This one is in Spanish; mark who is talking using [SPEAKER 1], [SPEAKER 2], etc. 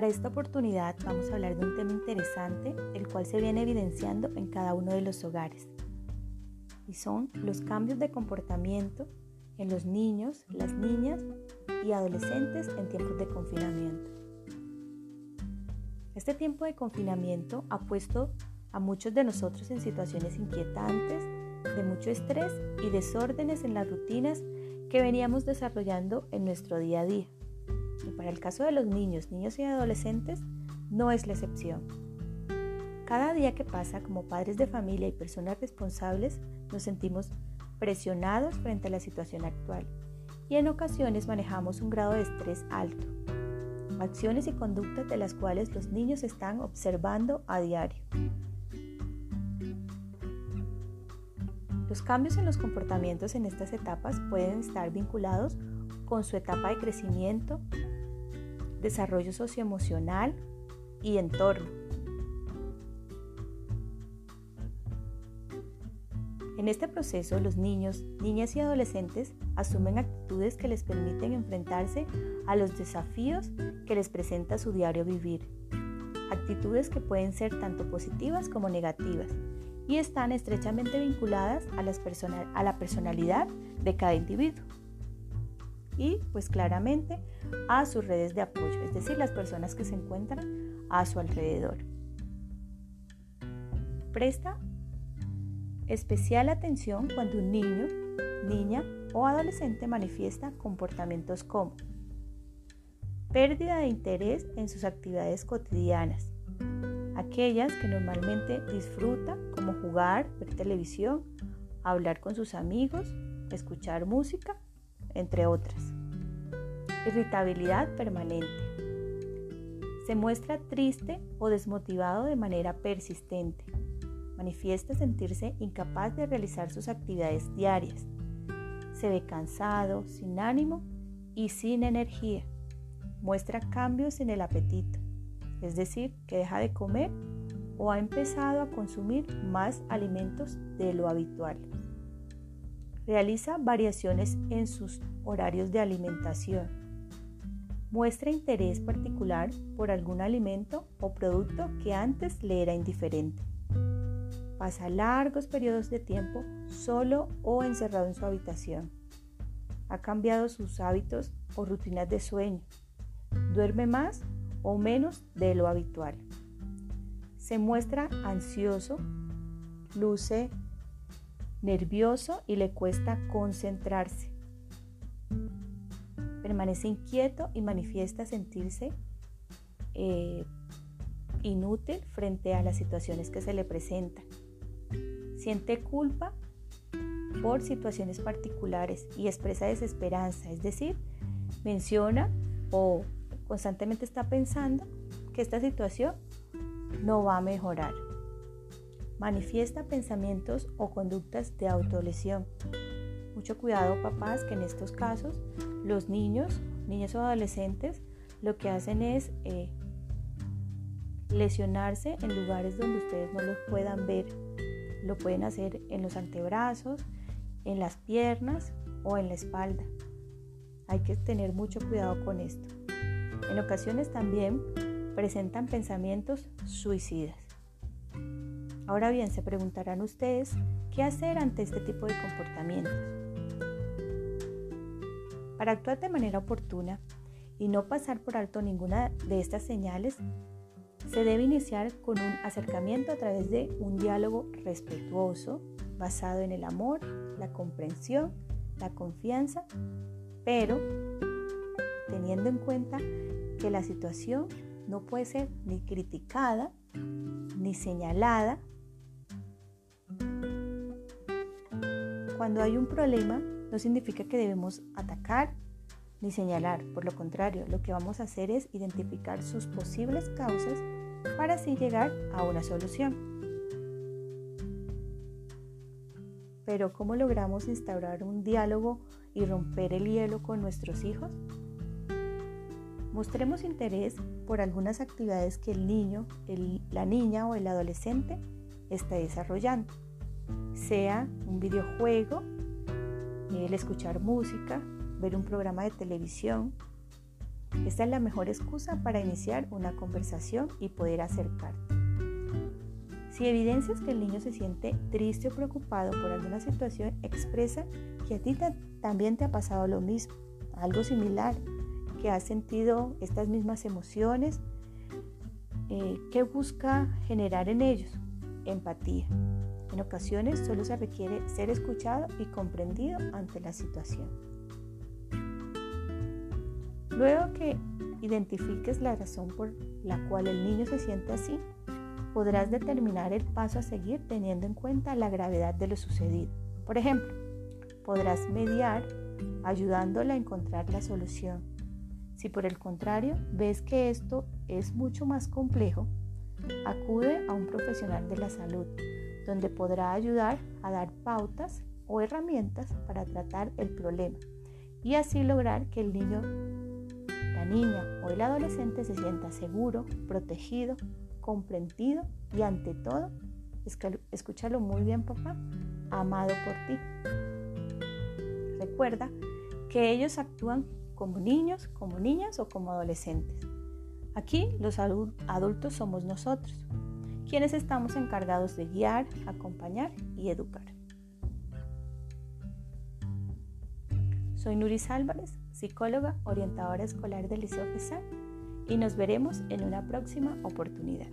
[SPEAKER 1] Para esta oportunidad vamos a hablar de un tema interesante, el cual se viene evidenciando en cada uno de los hogares. Y son los cambios de comportamiento en los niños, las niñas y adolescentes en tiempos de confinamiento. Este tiempo de confinamiento ha puesto a muchos de nosotros en situaciones inquietantes, de mucho estrés y desórdenes en las rutinas que veníamos desarrollando en nuestro día a día. Para el caso de los niños, niños y adolescentes, no es la excepción. Cada día que pasa como padres de familia y personas responsables nos sentimos presionados frente a la situación actual y en ocasiones manejamos un grado de estrés alto, acciones y conductas de las cuales los niños están observando a diario. Los cambios en los comportamientos en estas etapas pueden estar vinculados con su etapa de crecimiento, desarrollo socioemocional y entorno. En este proceso, los niños, niñas y adolescentes asumen actitudes que les permiten enfrentarse a los desafíos que les presenta su diario vivir. Actitudes que pueden ser tanto positivas como negativas y están estrechamente vinculadas a, la personalidad de cada individuo y pues claramente a sus redes de apoyo, es decir, las personas que se encuentran a su alrededor. Presta especial atención cuando un niño, niña o adolescente manifiesta comportamientos como pérdida de interés en sus actividades cotidianas, aquellas que normalmente disfruta como jugar, ver televisión, hablar con sus amigos, escuchar música, entre otras. Irritabilidad permanente. Se muestra triste o desmotivado de manera persistente. Manifiesta sentirse incapaz de realizar sus actividades diarias. Se ve cansado, sin ánimo y sin energía. Muestra cambios en el apetito es decir, que deja de comer o ha empezado a consumir más alimentos de lo habitual. Realiza variaciones en sus horarios de alimentación. Muestra interés particular por algún alimento o producto que antes le era indiferente. Pasa largos periodos de tiempo solo o encerrado en su habitación. Ha cambiado sus hábitos o rutinas de sueño. Duerme más o menos de lo habitual. Se muestra ansioso, luce nervioso y le cuesta concentrarse. Permanece inquieto y manifiesta sentirse eh, inútil frente a las situaciones que se le presentan. Siente culpa por situaciones particulares y expresa desesperanza, es decir, menciona o constantemente está pensando que esta situación no va a mejorar. Manifiesta pensamientos o conductas de autolesión. Mucho cuidado papás que en estos casos los niños, niños o adolescentes, lo que hacen es eh, lesionarse en lugares donde ustedes no los puedan ver. Lo pueden hacer en los antebrazos, en las piernas o en la espalda. Hay que tener mucho cuidado con esto. En ocasiones también presentan pensamientos suicidas. Ahora bien, se preguntarán ustedes qué hacer ante este tipo de comportamientos. Para actuar de manera oportuna y no pasar por alto ninguna de estas señales, se debe iniciar con un acercamiento a través de un diálogo respetuoso, basado en el amor, la comprensión, la confianza, pero teniendo en cuenta que la situación no puede ser ni criticada ni señalada. Cuando hay un problema no significa que debemos atacar ni señalar, por lo contrario, lo que vamos a hacer es identificar sus posibles causas para así llegar a una solución. Pero ¿cómo logramos instaurar un diálogo y romper el hielo con nuestros hijos? Mostremos interés por algunas actividades que el niño, la niña o el adolescente está desarrollando, sea un videojuego, el escuchar música, ver un programa de televisión, Esta es la mejor excusa para iniciar una conversación y poder acercarte. Si evidencias que el niño se siente triste o preocupado por alguna situación, expresa que a ti también te ha pasado lo mismo, algo similar, que has sentido estas mismas emociones, eh, que busca generar en ellos empatía. En ocasiones solo se requiere ser escuchado y comprendido ante la situación. Luego que identifiques la razón por la cual el niño se siente así, podrás determinar el paso a seguir teniendo en cuenta la gravedad de lo sucedido. Por ejemplo, podrás mediar ayudándole a encontrar la solución. Si por el contrario ves que esto es mucho más complejo, acude a un profesional de la salud, donde podrá ayudar a dar pautas o herramientas para tratar el problema y así lograr que el niño, la niña o el adolescente se sienta seguro, protegido comprendido y ante todo, escúchalo muy bien papá, amado por ti. Recuerda que ellos actúan como niños, como niñas o como adolescentes. Aquí los adultos somos nosotros, quienes estamos encargados de guiar, acompañar y educar. Soy Nuris Álvarez, psicóloga, orientadora escolar del Liceo FESAR y nos veremos en una próxima oportunidad.